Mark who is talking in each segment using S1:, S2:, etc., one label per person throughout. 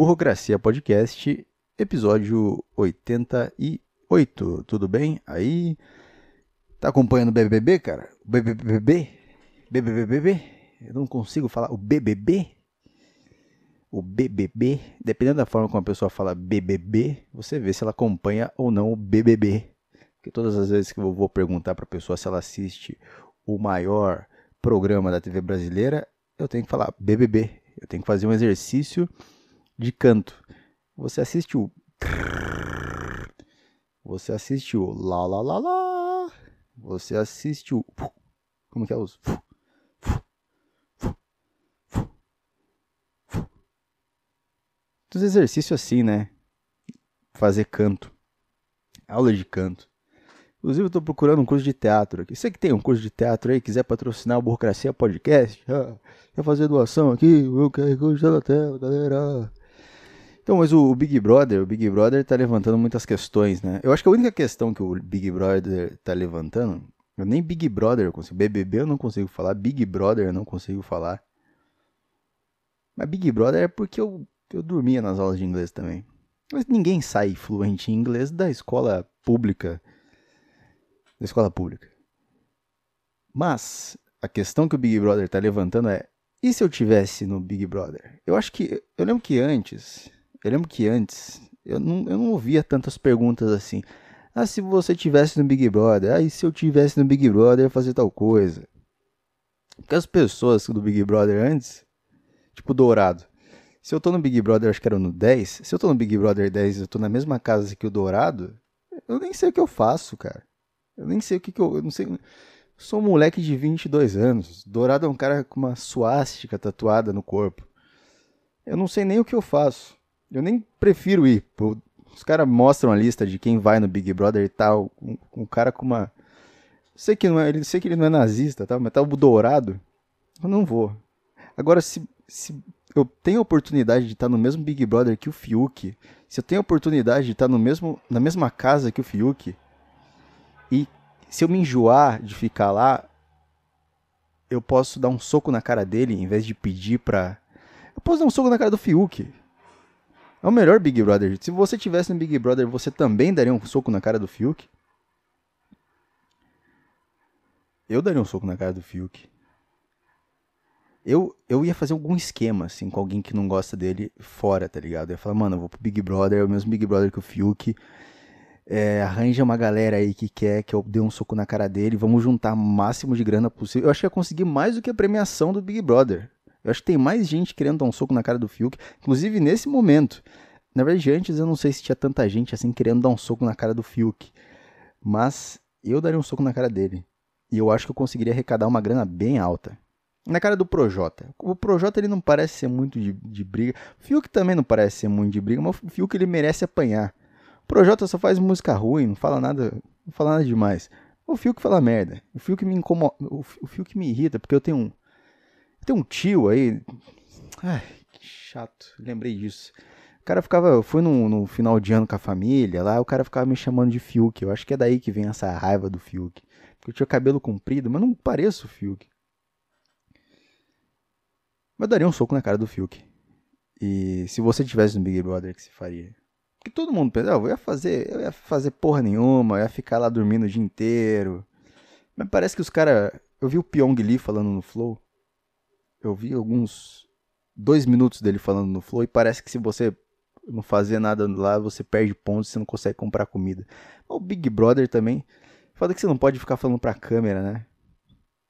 S1: Burocracia Podcast, episódio 88. Tudo bem? Aí. Tá acompanhando o BBB, cara? BBB? BBBB? Eu não consigo falar o BBB? O BBB, dependendo da forma como a pessoa fala BBB, você vê se ela acompanha ou não o BBB. Porque todas as vezes que eu vou perguntar para a pessoa se ela assiste o maior programa da TV brasileira, eu tenho que falar BBB. Eu tenho que fazer um exercício de canto. Você assiste o. Você assiste o lá lá lá lá. Você assiste o. Como que é os. Dos exercícios assim, né? Fazer canto. Aula de canto. Inclusive, eu estou procurando um curso de teatro aqui. Você que tem um curso de teatro aí, quiser patrocinar o Burocracia Podcast, ah, quer fazer doação aqui, o QR Code tá na tela, galera. Então, mas o, Big Brother, o Big Brother tá levantando muitas questões, né? Eu acho que a única questão que o Big Brother tá levantando, eu nem Big Brother eu consigo, BBB eu não consigo falar, Big Brother eu não consigo falar. Mas Big Brother é porque eu, eu dormia nas aulas de inglês também. Mas ninguém sai fluente em inglês da escola pública da escola pública. Mas a questão que o Big Brother está levantando é: e se eu tivesse no Big Brother? Eu acho que eu lembro que antes, eu lembro que antes eu não, eu não ouvia tantas perguntas assim. Ah, se você tivesse no Big Brother, ah, e se eu tivesse no Big Brother, eu ia fazer tal coisa. Porque as pessoas do Big Brother antes, tipo Dourado, se eu tô no Big Brother, acho que era no 10, se eu tô no Big Brother 10 eu tô na mesma casa que o Dourado, eu nem sei o que eu faço, cara. Eu nem sei o que, que eu, eu. não sei. Sou um moleque de 22 anos. Dourado é um cara com uma suástica tatuada no corpo. Eu não sei nem o que eu faço. Eu nem prefiro ir. Os caras mostram a lista de quem vai no Big Brother e tal. Um, um cara com uma. Sei que, não é, ele, sei que ele não é nazista, tá? mas tá o Dourado. Eu não vou. Agora, se, se eu tenho a oportunidade de estar no mesmo Big Brother que o Fiuk, se eu tenho a oportunidade de estar no mesmo, na mesma casa que o Fiuk, e se eu me enjoar de ficar lá, eu posso dar um soco na cara dele em vez de pedir pra. Eu posso dar um soco na cara do Fiuk. É o melhor Big Brother. Se você tivesse no Big Brother, você também daria um soco na cara do Fiuk? Eu daria um soco na cara do Fiuk. Eu, eu ia fazer algum esquema, assim, com alguém que não gosta dele fora, tá ligado? Eu ia falar, mano, eu vou pro Big Brother, é o mesmo Big Brother que o Fiuk é, arranja uma galera aí que quer que eu dê um soco na cara dele, vamos juntar o máximo de grana possível. Eu acho que ia conseguir mais do que a premiação do Big Brother. Eu acho que tem mais gente querendo dar um soco na cara do Fiuk, inclusive nesse momento. Na verdade, antes eu não sei se tinha tanta gente assim querendo dar um soco na cara do Fiuk, mas eu daria um soco na cara dele. E eu acho que eu conseguiria arrecadar uma grana bem alta. Na cara do Projota. O Projota ele não parece ser muito de, de briga. O Fiuk também não parece ser muito de briga, mas o Fiuk ele merece apanhar. Projota só faz música ruim, não fala nada, não fala nada demais. O fio que fala merda. O fio que me incomoda, o fio que me irrita, porque eu tenho um tenho um tio aí. Ai, que chato. Lembrei disso. O cara ficava, eu fui no, no, final de ano com a família, lá o cara ficava me chamando de Fiuk. Eu acho que é daí que vem essa raiva do Fiuk. Porque eu tinha cabelo comprido, mas não pareço o Fiuk. Mas eu daria um soco na cara do Fiuk. E se você tivesse no Big Brother, o que você faria? Que todo mundo pensa, ah, eu ia fazer, eu ia fazer porra nenhuma, eu ia ficar lá dormindo o dia inteiro. Mas parece que os caras. Eu vi o Pyong Lee falando no Flow. Eu vi alguns. Dois minutos dele falando no Flow e parece que se você não fazer nada lá, você perde pontos você não consegue comprar comida. O Big Brother também. Foda que você não pode ficar falando pra câmera, né?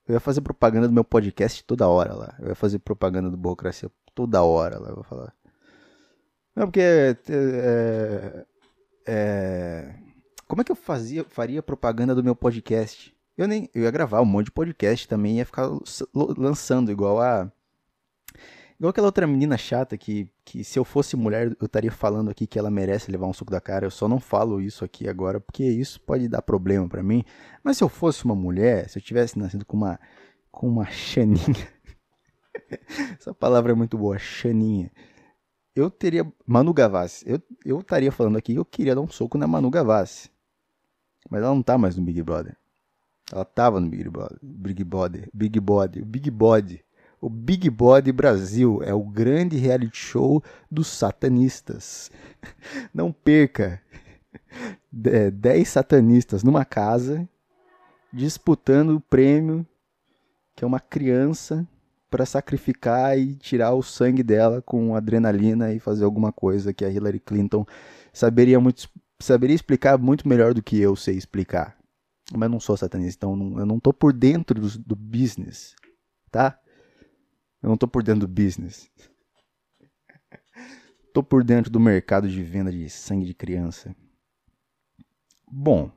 S1: Eu ia fazer propaganda do meu podcast toda hora lá. Eu ia fazer propaganda do Burocracia toda hora lá. Eu vou falar. Não, porque. É, é, é, como é que eu fazia, faria propaganda do meu podcast? Eu nem. Eu ia gravar um monte de podcast também, ia ficar lançando igual a. Igual aquela outra menina chata que, que se eu fosse mulher, eu estaria falando aqui que ela merece levar um suco da cara. Eu só não falo isso aqui agora, porque isso pode dar problema para mim. Mas se eu fosse uma mulher, se eu tivesse nascido com uma, com uma chaninha. Essa palavra é muito boa, chaninha eu teria. Manu Gavassi. Eu, eu estaria falando aqui eu queria dar um soco na Manu Gavassi. Mas ela não tá mais no Big Brother. Ela tava no Big Brother. Big Brother. Big Body. Big Body. O Big Body Brasil é o grande reality show dos satanistas. Não perca 10 satanistas numa casa disputando o prêmio que é uma criança para sacrificar e tirar o sangue dela com adrenalina e fazer alguma coisa que a Hillary Clinton saberia muito saberia explicar muito melhor do que eu sei explicar. Mas não sou satanista, então eu não tô por dentro do, do business, tá? Eu não tô por dentro do business. tô por dentro do mercado de venda de sangue de criança. Bom.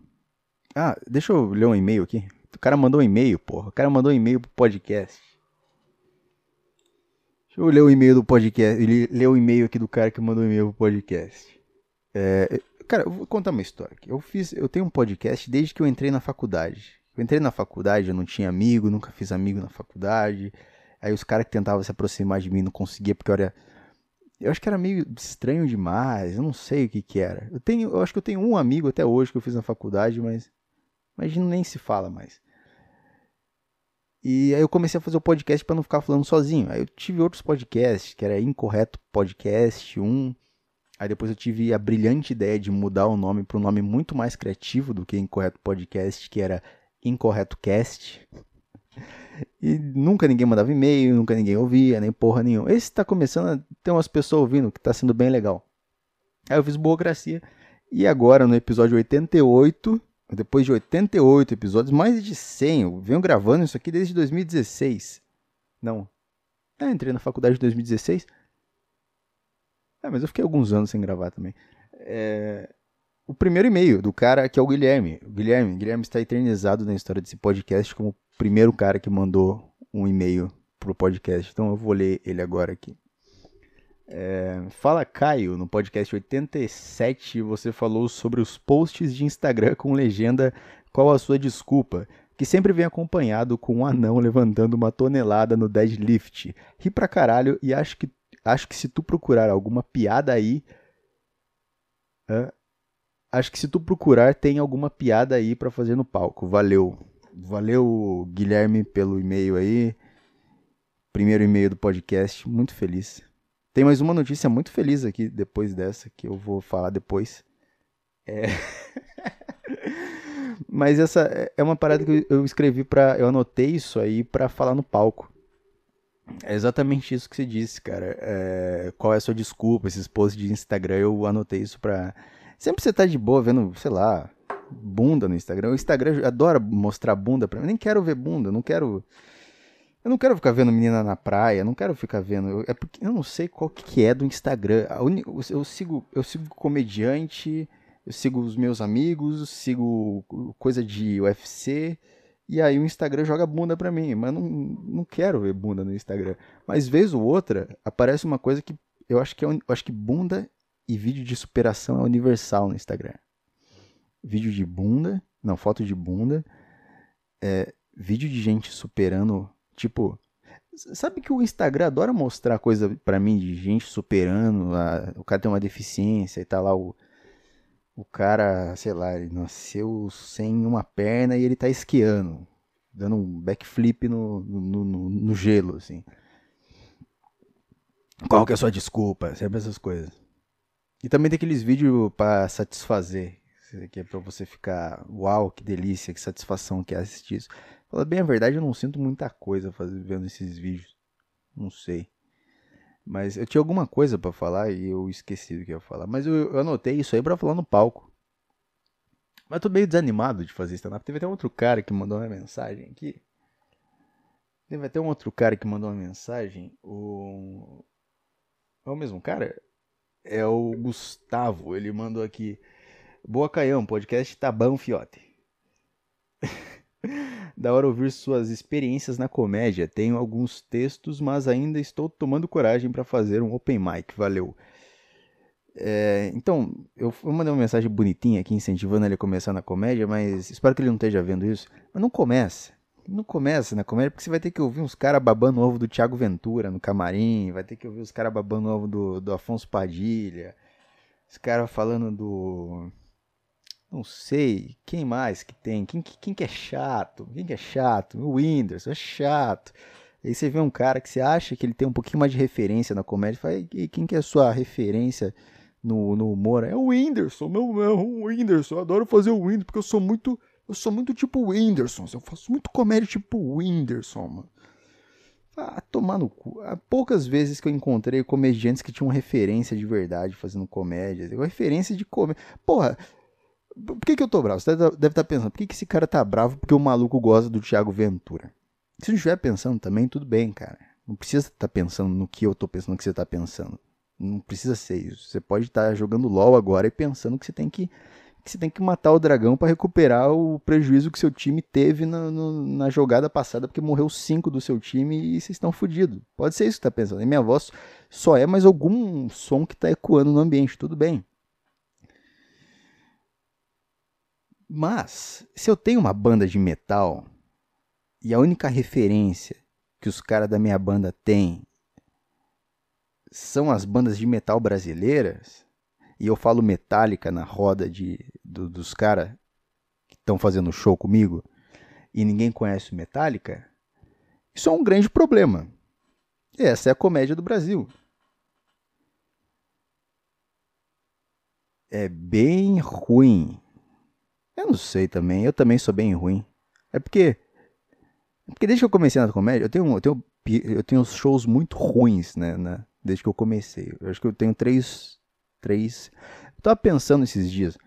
S1: Ah, deixa eu ler um e-mail aqui. O cara mandou um e-mail, porra. O cara mandou um e-mail pro podcast. Deixa eu ler o e-mail do podcast. Ele leu o e-mail aqui do cara que mandou um e-mail pro podcast. É, cara, eu vou contar uma história aqui. Eu fiz, eu tenho um podcast desde que eu entrei na faculdade. Eu entrei na faculdade, eu não tinha amigo, nunca fiz amigo na faculdade. Aí os caras que tentavam se aproximar de mim não conseguia porque eu era eu acho que era meio estranho demais, eu não sei o que que era. Eu tenho, eu acho que eu tenho um amigo até hoje que eu fiz na faculdade, mas mas nem se fala mais. E aí eu comecei a fazer o podcast para não ficar falando sozinho. Aí eu tive outros podcasts, que era Incorreto Podcast 1. Aí depois eu tive a brilhante ideia de mudar o nome para um nome muito mais criativo do que Incorreto Podcast, que era Incorreto Cast. E nunca ninguém mandava e-mail, nunca ninguém ouvia, nem porra nenhuma. Esse tá começando a ter umas pessoas ouvindo, que tá sendo bem legal. Aí eu fiz burocracia. E agora, no episódio 88, depois de 88 episódios, mais de 100, eu venho gravando isso aqui desde 2016. Não. É, entrei na faculdade em 2016. É, mas eu fiquei alguns anos sem gravar também. É, o primeiro e-mail do cara que é o Guilherme. O Guilherme, Guilherme está eternizado na história desse podcast como primeiro cara que mandou um e-mail pro podcast. Então eu vou ler ele agora aqui. É, fala Caio, no podcast 87 você falou sobre os posts de Instagram com legenda Qual a sua desculpa? Que sempre vem acompanhado com um anão levantando uma tonelada no deadlift. Ri pra caralho e acho que, acho que se tu procurar alguma piada aí. acho que se tu procurar tem alguma piada aí para fazer no palco. Valeu. Valeu, Guilherme, pelo e-mail aí. Primeiro e-mail do podcast. Muito feliz. Tem mais uma notícia muito feliz aqui depois dessa, que eu vou falar depois. É. Mas essa é uma parada que eu escrevi para, eu anotei isso aí para falar no palco. É exatamente isso que você disse, cara. É, qual é a sua desculpa? Esses posts de Instagram, eu anotei isso pra. Sempre você tá de boa vendo, sei lá, bunda no Instagram. O Instagram adora mostrar bunda pra mim. Eu nem quero ver bunda, não quero. Eu não quero ficar vendo menina na praia, não quero ficar vendo. É porque eu não sei qual que é do Instagram. Eu sigo, eu sigo comediante, eu sigo os meus amigos, sigo coisa de UFC. E aí o Instagram joga bunda pra mim, mas não, não quero ver bunda no Instagram. Mas vez ou outra aparece uma coisa que eu acho que é, eu acho que bunda e vídeo de superação é universal no Instagram vídeo de bunda, não, foto de bunda, é, vídeo de gente superando, tipo, sabe que o Instagram adora mostrar coisa para mim de gente superando, a, o cara tem uma deficiência e tá lá o o cara, sei lá, ele nasceu sem uma perna e ele tá esquiando, dando um backflip no, no, no, no gelo, assim. Qual que é a sua desculpa? Sempre essas coisas. E também tem aqueles vídeos para satisfazer que é para você ficar, uau, que delícia, que satisfação que é assistir isso. Fala bem a verdade, eu não sinto muita coisa fazendo, vendo esses vídeos. Não sei. Mas eu tinha alguma coisa para falar e eu esqueci do que eu ia falar. Mas eu, eu anotei isso aí para falar no palco. Mas tô meio desanimado de fazer stand-up. Teve até um outro cara que mandou uma mensagem aqui. Teve até um outro cara que mandou uma mensagem. O. É o mesmo cara? É o Gustavo. Ele mandou aqui. Boa Caião, podcast tá bom, fiote. da hora ouvir suas experiências na comédia. Tenho alguns textos, mas ainda estou tomando coragem para fazer um open mic. Valeu. É, então, eu, mandei uma mensagem bonitinha aqui, incentivando ele a começar na comédia, mas espero que ele não esteja vendo isso. Mas não começa. Não começa na comédia, porque você vai ter que ouvir uns caras babando ovo do Thiago Ventura no camarim, vai ter que ouvir os caras babando ovo do, do Afonso Padilha, os caras falando do não sei, quem mais que tem? Quem, quem que é chato? Quem que é chato? O Whindersson é chato. Aí você vê um cara que você acha que ele tem um pouquinho mais de referência na comédia, fala, e quem que é a sua referência no, no humor? É o Whindersson, meu, é o Whindersson, eu adoro fazer o Whindersson, porque eu sou muito, eu sou muito tipo o Whindersson, eu faço muito comédia tipo o Whindersson, mano. Ah, tomar no cu. Há poucas vezes que eu encontrei comediantes que tinham referência de verdade fazendo comédia. Referência de comédia. Porra, por que, que eu tô bravo? Você deve estar tá pensando, por que, que esse cara tá bravo porque o maluco gosta do Thiago Ventura? Se não estiver pensando também, tudo bem, cara. Não precisa estar tá pensando no que eu tô pensando que você tá pensando. Não precisa ser isso. Você pode estar tá jogando LOL agora e pensando que você tem que, que você tem que matar o dragão para recuperar o prejuízo que seu time teve na, no, na jogada passada, porque morreu cinco do seu time e vocês estão fodidos. Pode ser isso que tá pensando. E minha voz só é mais algum som que tá ecoando no ambiente, tudo bem. Mas, se eu tenho uma banda de metal e a única referência que os caras da minha banda têm são as bandas de metal brasileiras, e eu falo Metallica na roda de, do, dos caras que estão fazendo show comigo, e ninguém conhece o Metallica, isso é um grande problema. Essa é a comédia do Brasil. É bem ruim. Eu não sei também, eu também sou bem ruim. É porque porque desde que eu comecei na comédia, eu tenho, eu tenho, eu tenho shows muito ruins, né, né, Desde que eu comecei. Eu acho que eu tenho três. Três. Eu tava pensando esses dias.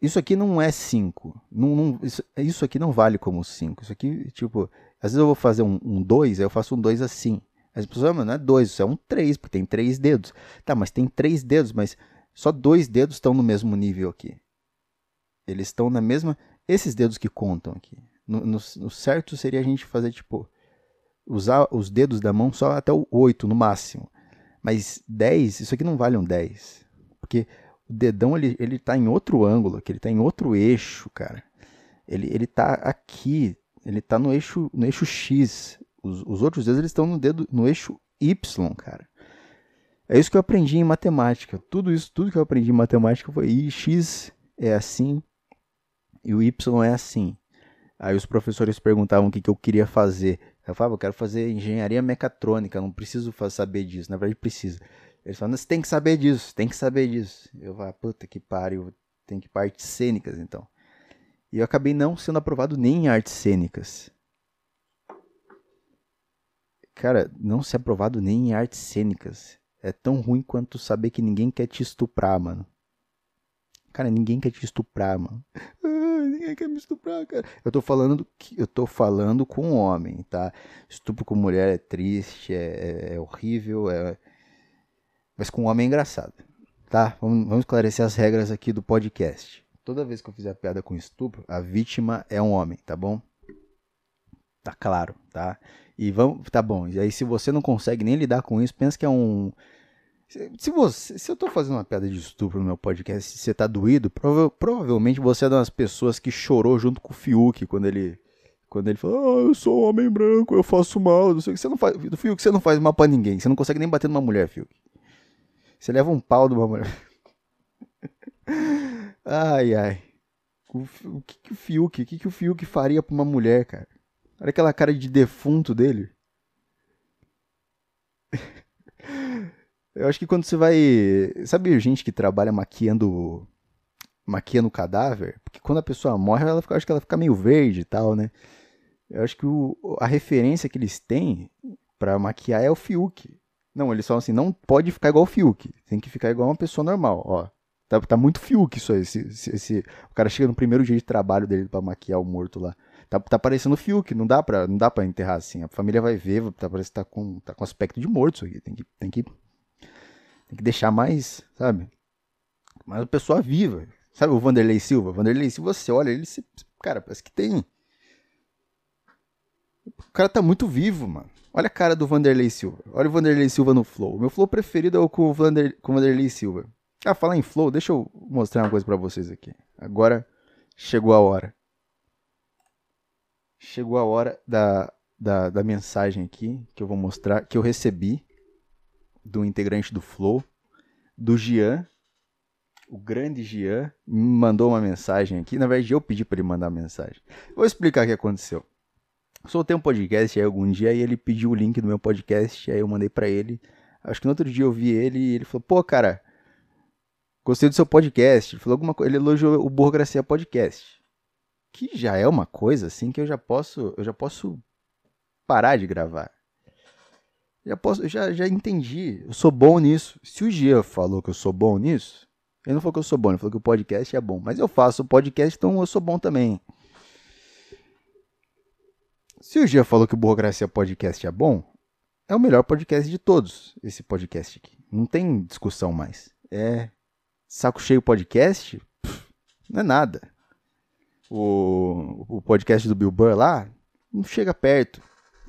S1: Isso aqui não é cinco. Não, não, isso, isso aqui não vale como cinco. Isso aqui, tipo, às vezes eu vou fazer um, um dois, aí eu faço um dois assim. As pessoas, mas não é dois, isso é um três, porque tem três dedos. Tá, mas tem três dedos, mas só dois dedos estão no mesmo nível aqui. Eles estão na mesma. Esses dedos que contam aqui. No, no, no, certo seria a gente fazer, tipo, usar os dedos da mão só até o 8 no máximo. Mas 10, isso aqui não vale um 10. Porque o dedão, ele, ele tá em outro ângulo, que ele tá em outro eixo, cara. Ele, ele tá aqui, ele tá no eixo, no eixo X. Os, os outros dedos, eles estão no, dedo, no eixo Y, cara. É isso que eu aprendi em matemática. Tudo isso, tudo que eu aprendi em matemática foi X é assim e o Y é assim. Aí os professores perguntavam o que, que eu queria fazer. Eu falava, eu quero fazer engenharia mecatrônica, não preciso saber disso. Na verdade, precisa. Eles falavam, você tem que saber disso, tem que saber disso. Eu falava, puta que pariu, tem que ir para artes cênicas então. E eu acabei não sendo aprovado nem em artes cênicas. Cara, não ser aprovado nem em artes cênicas. É tão ruim quanto saber que ninguém quer te estuprar, mano. Cara, ninguém quer te estuprar, mano. ninguém quer me estuprar, cara. Eu tô falando que eu tô falando com um homem, tá? Estupro com mulher é triste, é, é, é horrível, é... mas com um homem é engraçado, tá? Vamos, vamos esclarecer as regras aqui do podcast. Toda vez que eu fizer piada com estupro, a vítima é um homem, tá bom? Tá claro, tá? E vamos, tá bom. E aí se você não consegue nem lidar com isso, pensa que é um se, você, se eu tô fazendo uma piada de estupro no meu podcast e você tá doído, prova, provavelmente você é uma das pessoas que chorou junto com o Fiuk quando ele quando ele falou, ah, eu sou um homem branco, eu faço mal, não sei o que. Você não faz, do Fiuk você não faz mal pra ninguém, você não consegue nem bater numa mulher, Fiuk. Você leva um pau de uma mulher. ai, ai. O, o, que, que o Fiuk, o que, que o Fiuk faria pra uma mulher, cara? Olha aquela cara de defunto dele. Eu acho que quando você vai. Sabe gente que trabalha maquiando. maquiando cadáver? Porque quando a pessoa morre, ela fica, acho que ela fica meio verde e tal, né? Eu acho que o, a referência que eles têm para maquiar é o Fiuk. Não, eles falam assim, não pode ficar igual o Fiuk. Tem que ficar igual uma pessoa normal, ó. Tá, tá muito Fiuk isso aí. Esse, esse, esse, o cara chega no primeiro dia de trabalho dele para maquiar o morto lá. Tá, tá parecendo Fiuk, não dá pra, não dá pra enterrar assim. A família vai ver, tá, parece que tá com, tá com aspecto de morto isso aqui. Tem que, tem que tem que deixar mais, sabe? Mais uma pessoa viva. Sabe o Vanderlei Silva? Vanderlei Silva, você olha ele, se, cara, parece que tem. O cara tá muito vivo, mano. Olha a cara do Vanderlei Silva. Olha o Vanderlei Silva no Flow. Meu Flow preferido é o com o, Vander, com o Vanderlei Silva. Ah, falar em Flow, deixa eu mostrar uma coisa para vocês aqui. Agora chegou a hora. Chegou a hora da, da, da mensagem aqui que eu vou mostrar, que eu recebi do integrante do Flow, do Gian, o grande Gian, me mandou uma mensagem aqui. Na verdade, eu pedi para ele mandar mensagem. Vou explicar o que aconteceu. soltei um podcast aí algum dia e ele pediu o link do meu podcast, aí eu mandei para ele. Acho que no outro dia eu vi ele e ele falou: "Pô, cara, gostei do seu podcast". Ele falou alguma coisa, ele elogiou o Burocracia Podcast. Que já é uma coisa assim que eu já posso, eu já posso parar de gravar. Já posso, já já entendi. Eu sou bom nisso. Se o Gia falou que eu sou bom nisso, ele não falou que eu sou bom, ele falou que o podcast é bom, mas eu faço podcast, então eu sou bom também. Se o Gia falou que o Burocracia Podcast é bom, é o melhor podcast de todos, esse podcast aqui. Não tem discussão mais. É Saco Cheio Podcast? Pff, não é nada. O, o podcast do Bill Burr lá, não chega perto.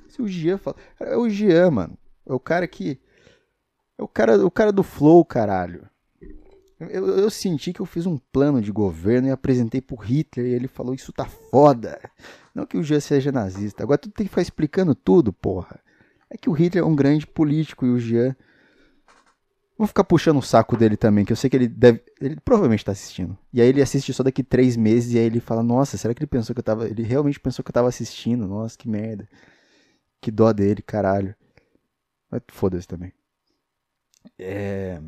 S1: Se o Gia fala... É o Gia, mano. É o cara que... É o cara, o cara do flow, caralho. Eu, eu, senti que eu fiz um plano de governo e apresentei pro Hitler e ele falou: Isso tá foda. Não que o Jean seja nazista. Agora tu tem que ficar explicando tudo, porra. É que o Hitler é um grande político e o Jean. Vou ficar puxando o saco dele também, que eu sei que ele deve. Ele provavelmente tá assistindo. E aí ele assiste só daqui três meses e aí ele fala: Nossa, será que ele pensou que eu tava. Ele realmente pensou que eu tava assistindo? Nossa, que merda. Que dó dele, caralho. Mas foda-se também. É.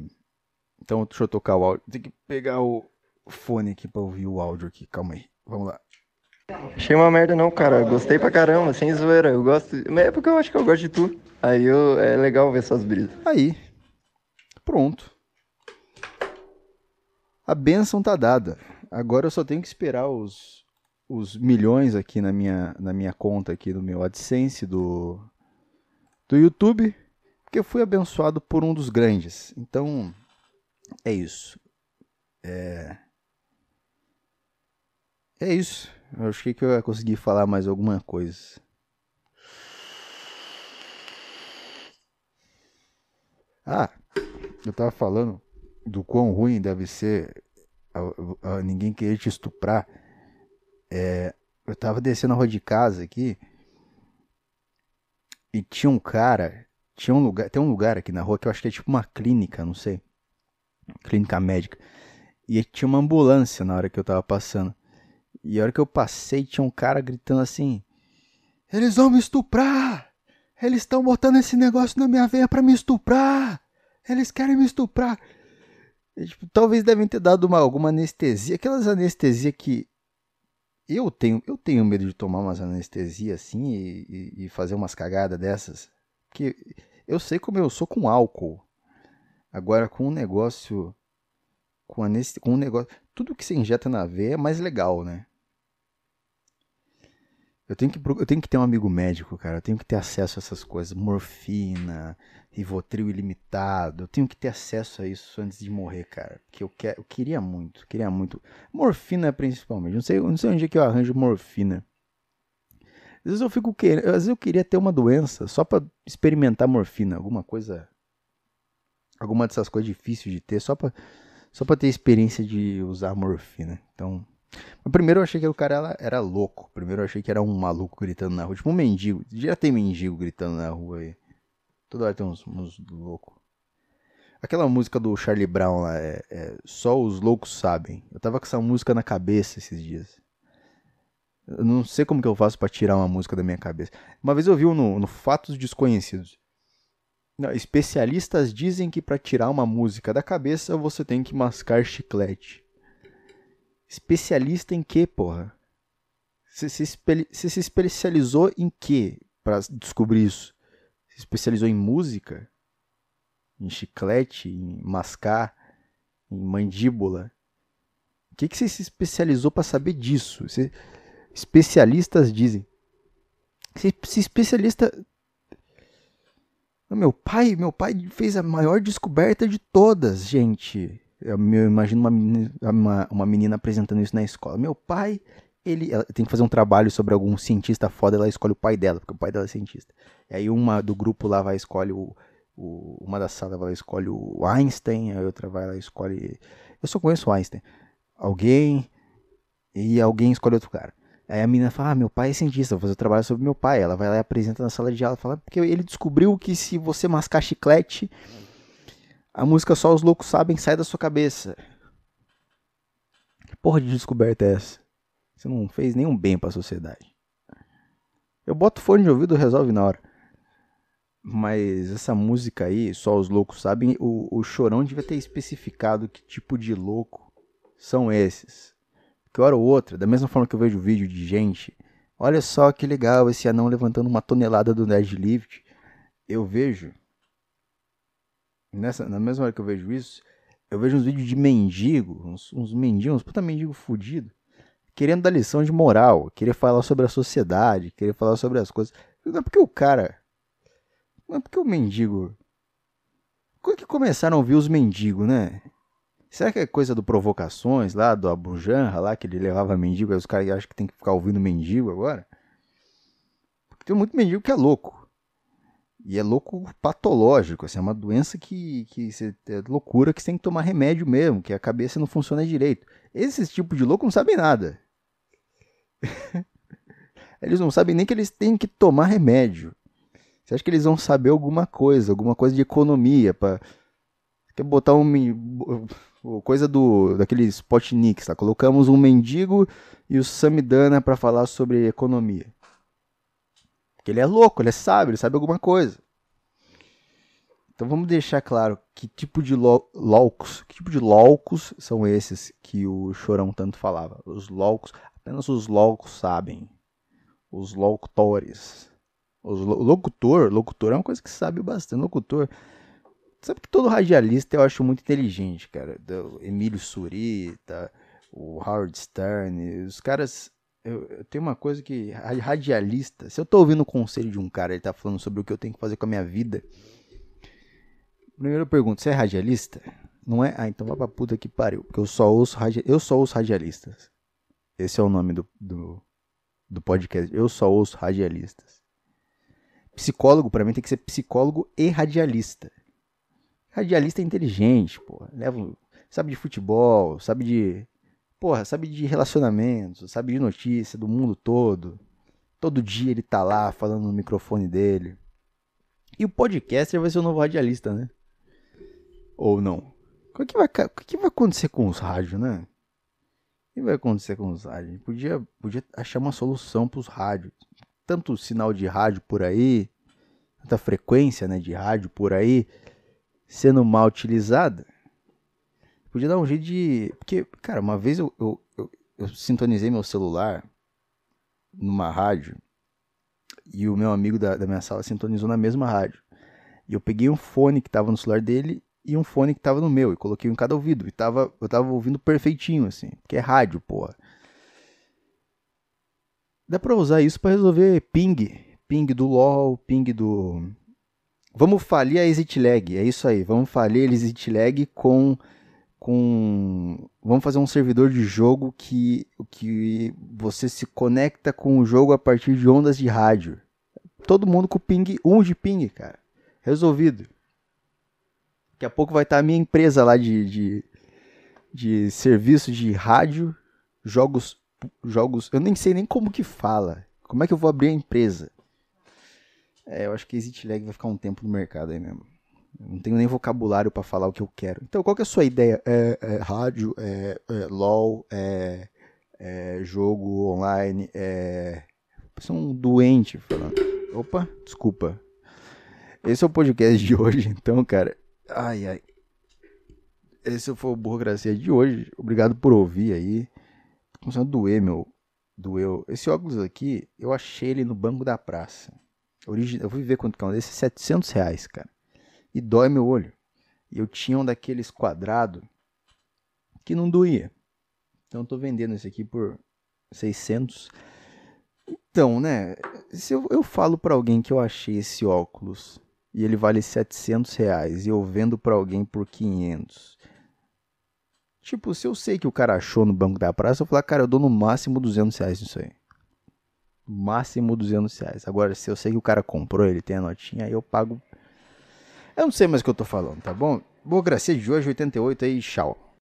S1: Então deixa eu tocar o áudio. Tem que pegar o fone aqui pra ouvir o áudio aqui. Calma aí. Vamos lá.
S2: Achei uma merda não, cara. Gostei pra caramba, sem zoeira. Eu gosto. Mas é porque eu acho que eu gosto de tu. Aí eu... é legal ver suas brisas.
S1: Aí. Pronto. A benção tá dada. Agora eu só tenho que esperar os, os milhões aqui na minha, na minha conta aqui do meu AdSense do, do YouTube. Porque eu fui abençoado por um dos grandes. Então, é isso. É. É isso. Eu achei que eu ia conseguir falar mais alguma coisa. Ah, eu tava falando do quão ruim deve ser a, a, ninguém querer te estuprar. É, eu tava descendo a rua de casa aqui e tinha um cara, tinha um lugar, tem um lugar aqui na rua que eu acho que é tipo uma clínica, não sei clínica médica. E tinha uma ambulância na hora que eu tava passando. E a hora que eu passei, tinha um cara gritando assim: Eles vão me estuprar! Eles estão botando esse negócio na minha veia para me estuprar! Eles querem me estuprar! E, tipo, talvez devem ter dado uma, alguma anestesia, aquelas anestesias que eu tenho, eu tenho medo de tomar umas anestesias assim e, e, e fazer umas cagadas dessas. Porque eu sei como eu sou com álcool. Agora com um negócio com, anest... com um negócio, tudo que você injeta na veia é mais legal, né? Eu tenho, que, eu tenho que ter um amigo médico, cara. Eu tenho que ter acesso a essas coisas. Morfina, Rivotril ilimitado. Eu tenho que ter acesso a isso antes de morrer, cara. Porque eu, quer, eu queria muito, queria muito. Morfina principalmente. Não sei, não sei onde é que eu arranjo morfina. Às vezes eu fico querendo. Às vezes eu queria ter uma doença só para experimentar morfina. Alguma coisa alguma dessas coisas difíceis de ter, só pra, só pra ter experiência de usar morfina. Então. Primeiro eu achei que o cara era, era, louco. Primeiro eu achei que era um maluco gritando na rua. Tipo um mendigo. Já tem mendigo gritando na rua aí. Toda hora tem uns, uns loucos. Aquela música do Charlie Brown lá, é, é, Só os loucos sabem. Eu tava com essa música na cabeça esses dias. Eu não sei como que eu faço para tirar uma música da minha cabeça. Uma vez eu vi no, no Fatos Desconhecidos. Não, especialistas dizem que para tirar uma música da cabeça você tem que mascar chiclete. Especialista em que, porra? Você se, especializou em que para descobrir isso? Se especializou em música? Em chiclete? Em mascar? Em mandíbula? O que, que você se especializou para saber disso? Você, especialistas dizem. Se, se especialista meu pai, meu pai fez a maior descoberta de todas, gente. Eu, eu imagino uma menina, uma, uma menina apresentando isso na escola. Meu pai, ele tem que fazer um trabalho sobre algum cientista foda, ela escolhe o pai dela, porque o pai dela é cientista. E aí uma do grupo lá vai escolhe o, o uma da sala vai escolhe o Einstein, a outra vai lá escolhe Eu só conheço o Einstein. Alguém e alguém escolhe outro cara. Aí a menina fala: ah, meu pai é cientista, vou fazer trabalho sobre meu pai. Ela vai lá e apresenta na sala de aula, fala porque ele descobriu que se você mascar chiclete, a música só os loucos sabem sai da sua cabeça. Que porra de descoberta é essa? Você não fez nenhum bem para a sociedade. Eu boto fone de ouvido resolve na hora. Mas essa música aí, só os loucos sabem, o, o Chorão devia ter especificado que tipo de louco são esses. Que hora ou outra, da mesma forma que eu vejo vídeo de gente, olha só que legal esse anão levantando uma tonelada do deadlift. Eu vejo, nessa, na mesma hora que eu vejo isso, eu vejo uns vídeos de mendigo, uns, uns mendigos, uns puta mendigo fudido, querendo dar lição de moral, querer falar sobre a sociedade, querer falar sobre as coisas. Não é porque o cara mas por que o mendigo? Quando que começaram a ouvir os mendigos, né? Será que é coisa do Provocações lá, do Abu Janra lá, que ele levava mendigo, aí os caras acham que tem que ficar ouvindo mendigo agora? Porque tem muito mendigo que é louco. E é louco patológico, assim, é uma doença que, que é loucura que você tem que tomar remédio mesmo, que a cabeça não funciona direito. Esses tipos de louco não sabem nada. eles não sabem nem que eles têm que tomar remédio. Você acha que eles vão saber alguma coisa, alguma coisa de economia para quer botar um coisa do daquele Spotnik, tá? Colocamos um mendigo e o Samidana para falar sobre economia. Porque ele é louco, ele é sábio, ele sabe alguma coisa. Então vamos deixar claro que tipo de loucos, que tipo de loucos são esses que o Chorão tanto falava. Os loucos, apenas os loucos sabem. Os locutores. O locutor, locutor é uma coisa que sabe bastante. Locutor. Sabe que todo radialista eu acho muito inteligente, cara. Emílio Surita, o Howard Stern, os caras. Eu, eu, tenho uma coisa que. Radialista. Se eu tô ouvindo o conselho de um cara, ele tá falando sobre o que eu tenho que fazer com a minha vida. Primeiro eu pergunto, você é radialista? Não é? Ah, então vai pra puta que pariu. Porque eu só ouço, eu só ouço radialistas. Esse é o nome do, do, do podcast. Eu só ouço radialistas. Psicólogo, para mim, tem que ser psicólogo e radialista. Radialista é inteligente, porra. Leva, sabe de futebol, sabe de. Porra, sabe de relacionamentos, sabe de notícia do mundo todo. Todo dia ele tá lá falando no microfone dele. E o podcaster vai ser o novo radialista, né? Ou não? O que vai, o que vai acontecer com os rádios, né? O que vai acontecer com os rádios? Podia, podia achar uma solução para os rádios tanto sinal de rádio por aí, tanta frequência né, de rádio por aí sendo mal utilizada. Podia dar um jeito de. Porque, cara, uma vez eu, eu, eu, eu sintonizei meu celular numa rádio e o meu amigo da, da minha sala sintonizou na mesma rádio. E eu peguei um fone que tava no celular dele e um fone que tava no meu e coloquei em cada ouvido. E tava, eu tava ouvindo perfeitinho, assim, porque é rádio, porra. Dá pra usar isso para resolver ping. Ping do LoL, ping do. Vamos falir a exit lag. É isso aí. Vamos falir a exit lag com. com... Vamos fazer um servidor de jogo que, que você se conecta com o jogo a partir de ondas de rádio. Todo mundo com ping 1 de ping, cara. Resolvido. Daqui a pouco vai estar a minha empresa lá de, de, de serviço de rádio, jogos jogos. Eu nem sei nem como que fala. Como é que eu vou abrir a empresa? É, eu acho que Exit Lag vai ficar um tempo no mercado aí mesmo. Eu não tenho nem vocabulário para falar o que eu quero. Então, qual que é a sua ideia? É, é rádio, é, é LOL, é, é, jogo online, é. Você um doente falando. Opa, desculpa. Esse é o podcast de hoje, então, cara. Ai, ai. Esse foi o Burocracia de hoje. Obrigado por ouvir aí começando a doer, meu. Doeu. Esse óculos aqui, eu achei ele no banco da praça. Eu fui ver quanto que é um desses, 700 reais, cara. E dói meu olho. E eu tinha um daqueles quadrados que não doía. Então eu tô vendendo esse aqui por 600. Então, né? Se eu, eu falo para alguém que eu achei esse óculos e ele vale 700 reais e eu vendo para alguém por 500 Tipo, se eu sei que o cara achou no banco da praça, eu falar, cara, eu dou no máximo 200 reais nisso aí. Máximo 200 reais. Agora, se eu sei que o cara comprou, ele tem a notinha, aí eu pago. Eu não sei mais o que eu tô falando, tá bom? Boa gracia de hoje, 88 aí, tchau.